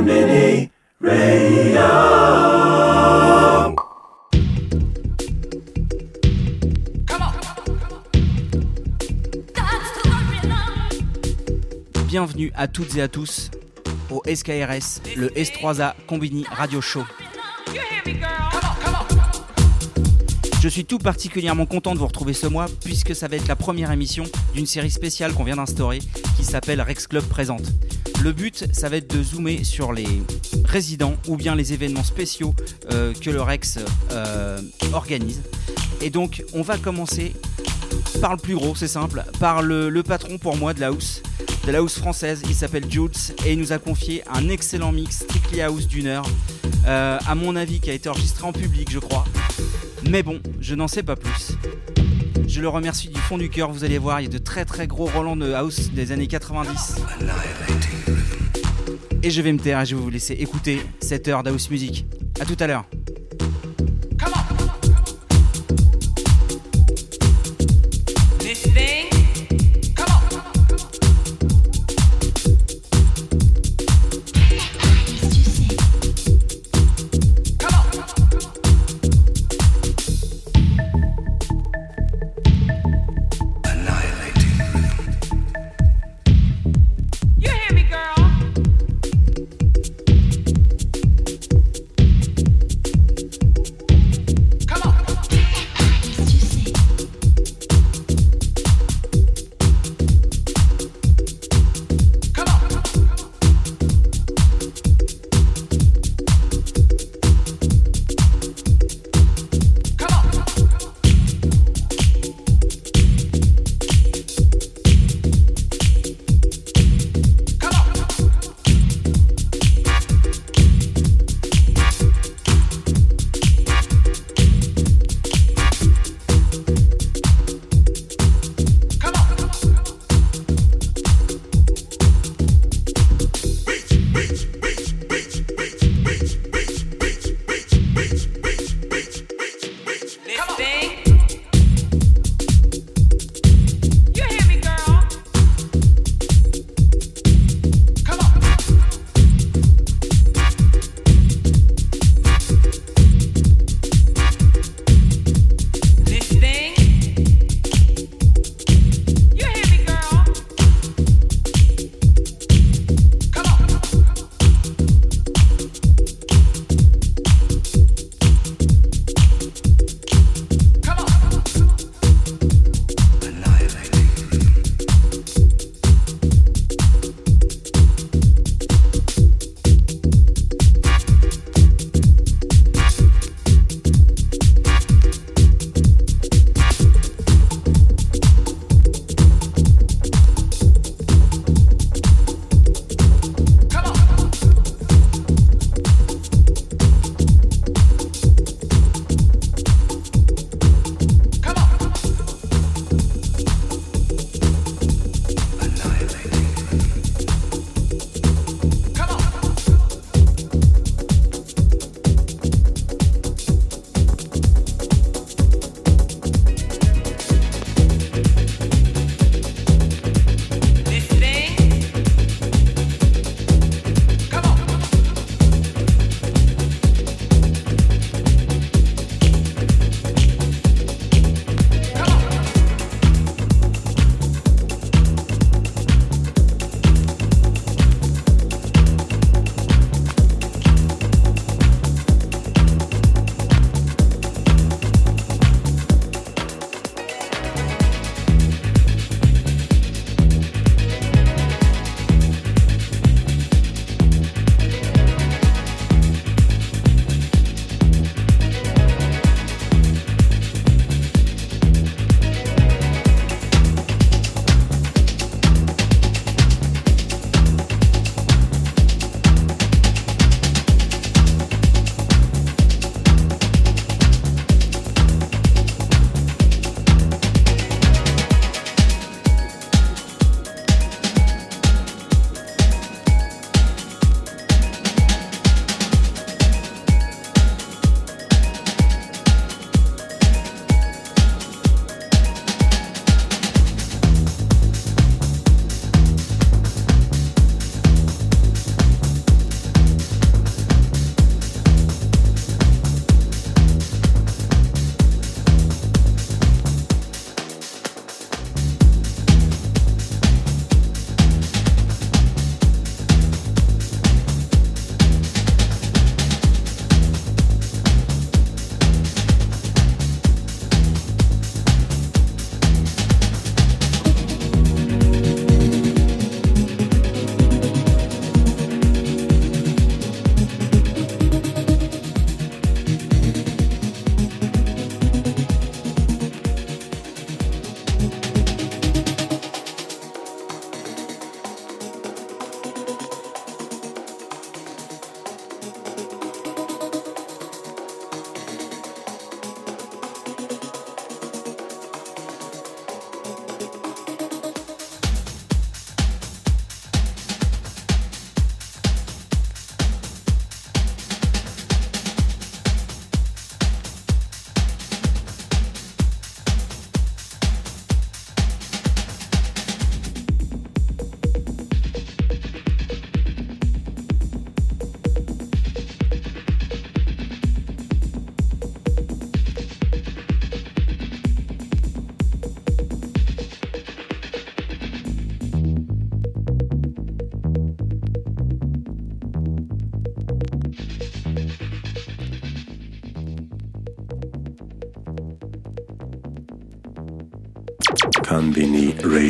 Mini Radio. Bienvenue à toutes et à tous au SKRS, le S3A Combini Radio Show. Je suis tout particulièrement content de vous retrouver ce mois puisque ça va être la première émission d'une série spéciale qu'on vient d'instaurer qui s'appelle Rex Club Présente. Le but, ça va être de zoomer sur les résidents ou bien les événements spéciaux euh, que le Rex euh, organise. Et donc, on va commencer par le plus gros, c'est simple, par le, patron pour moi de la house, de la house française. Il s'appelle Jules et il nous a confié un excellent mix Strictly House d'une heure, euh, à mon avis, qui a été enregistré en public, je crois. Mais bon, je n'en sais pas plus. Je le remercie du fond du cœur, vous allez voir, il y a de très très gros Roland de house des années 90. Et je vais me taire et je vais vous laisser écouter cette heure d'house music. A tout à l'heure.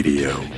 Imperial.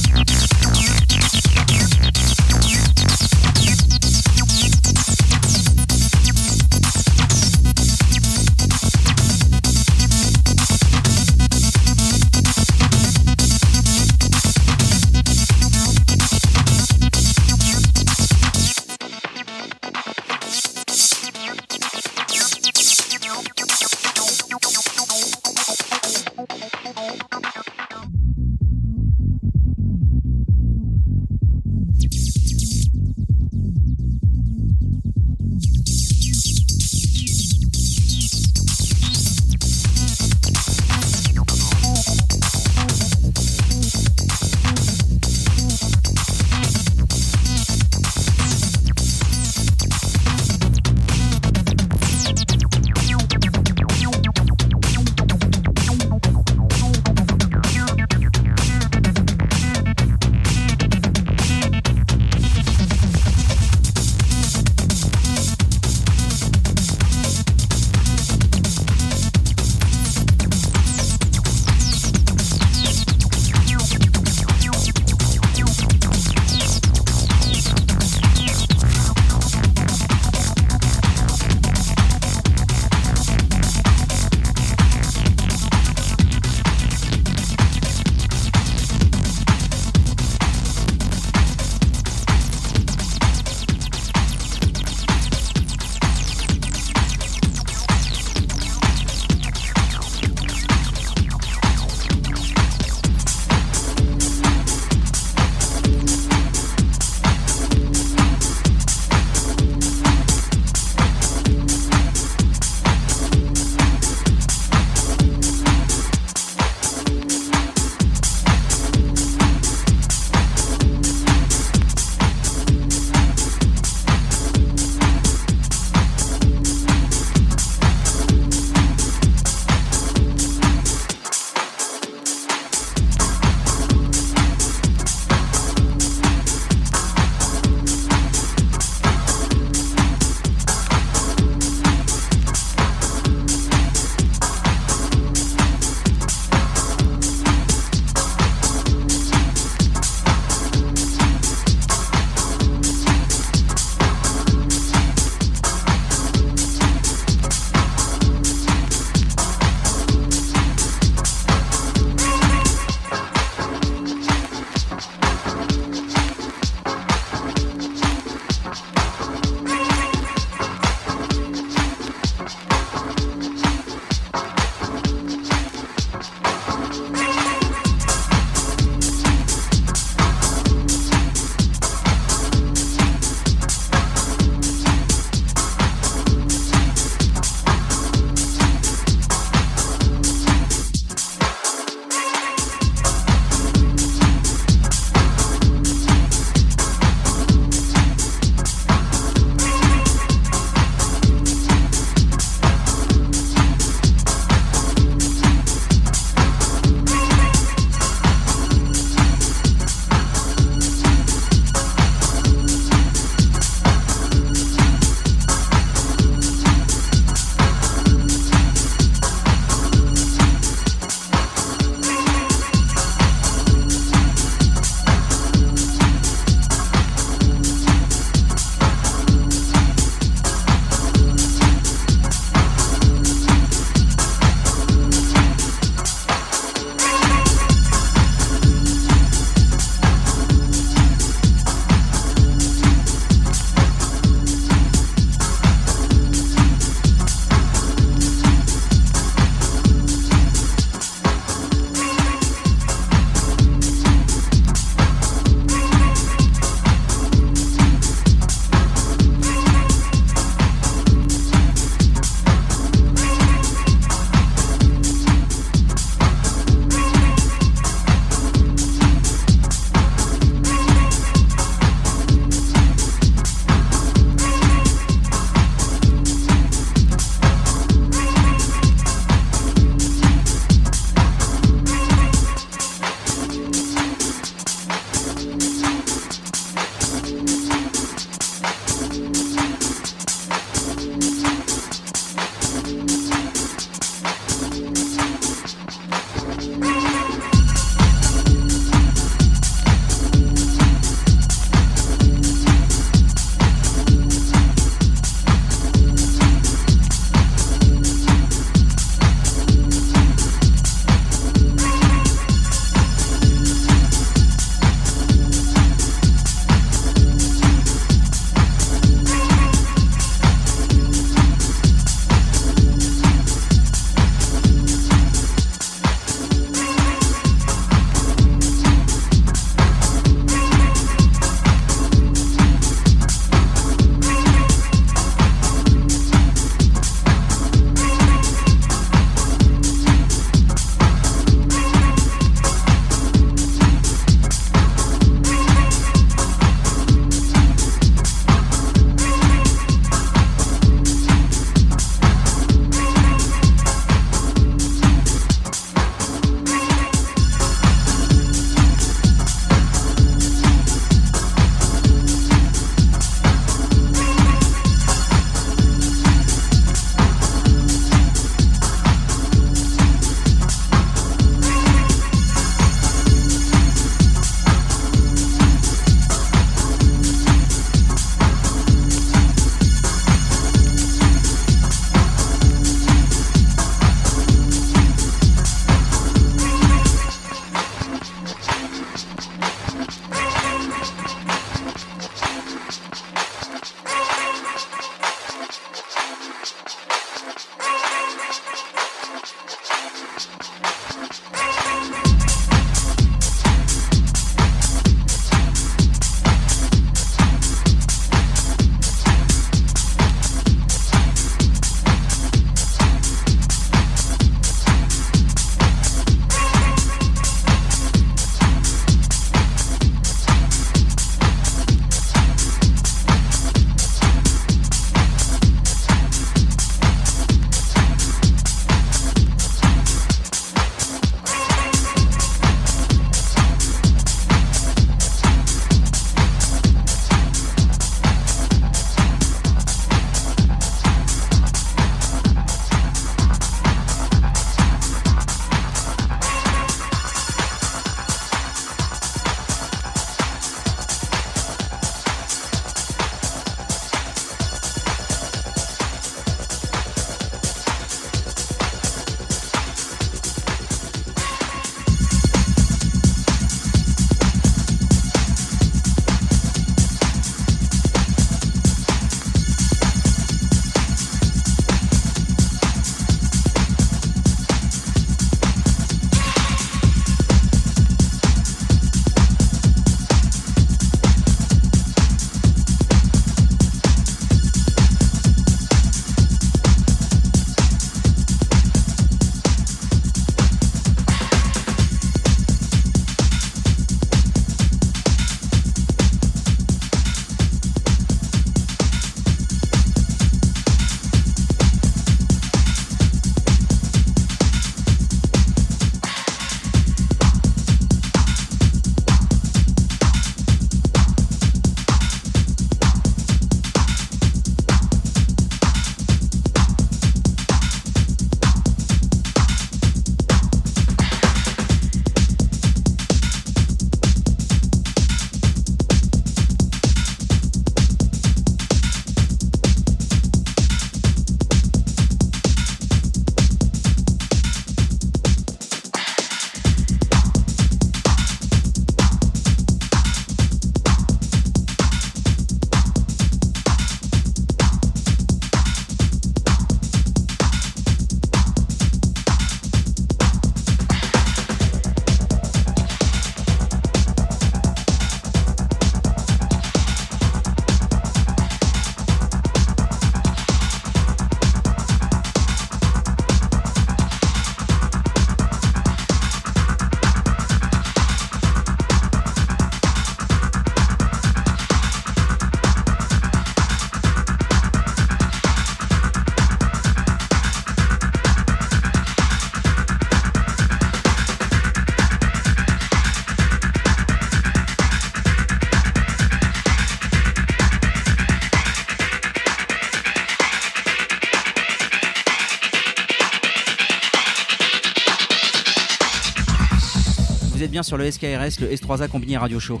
Bien sur le SKRS, le S3A Combiné Radio Show.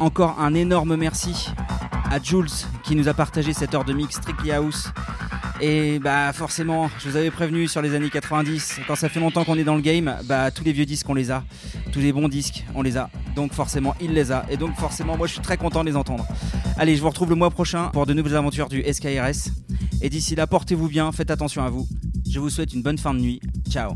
Encore un énorme merci à Jules qui nous a partagé cette heure de mix Strictly House. Et bah forcément, je vous avais prévenu sur les années 90, quand ça fait longtemps qu'on est dans le game, bah tous les vieux disques on les a, tous les bons disques on les a. Donc forcément il les a et donc forcément moi je suis très content de les entendre. Allez, je vous retrouve le mois prochain pour de nouvelles aventures du SKRS. Et d'ici là, portez-vous bien, faites attention à vous. Je vous souhaite une bonne fin de nuit. Ciao.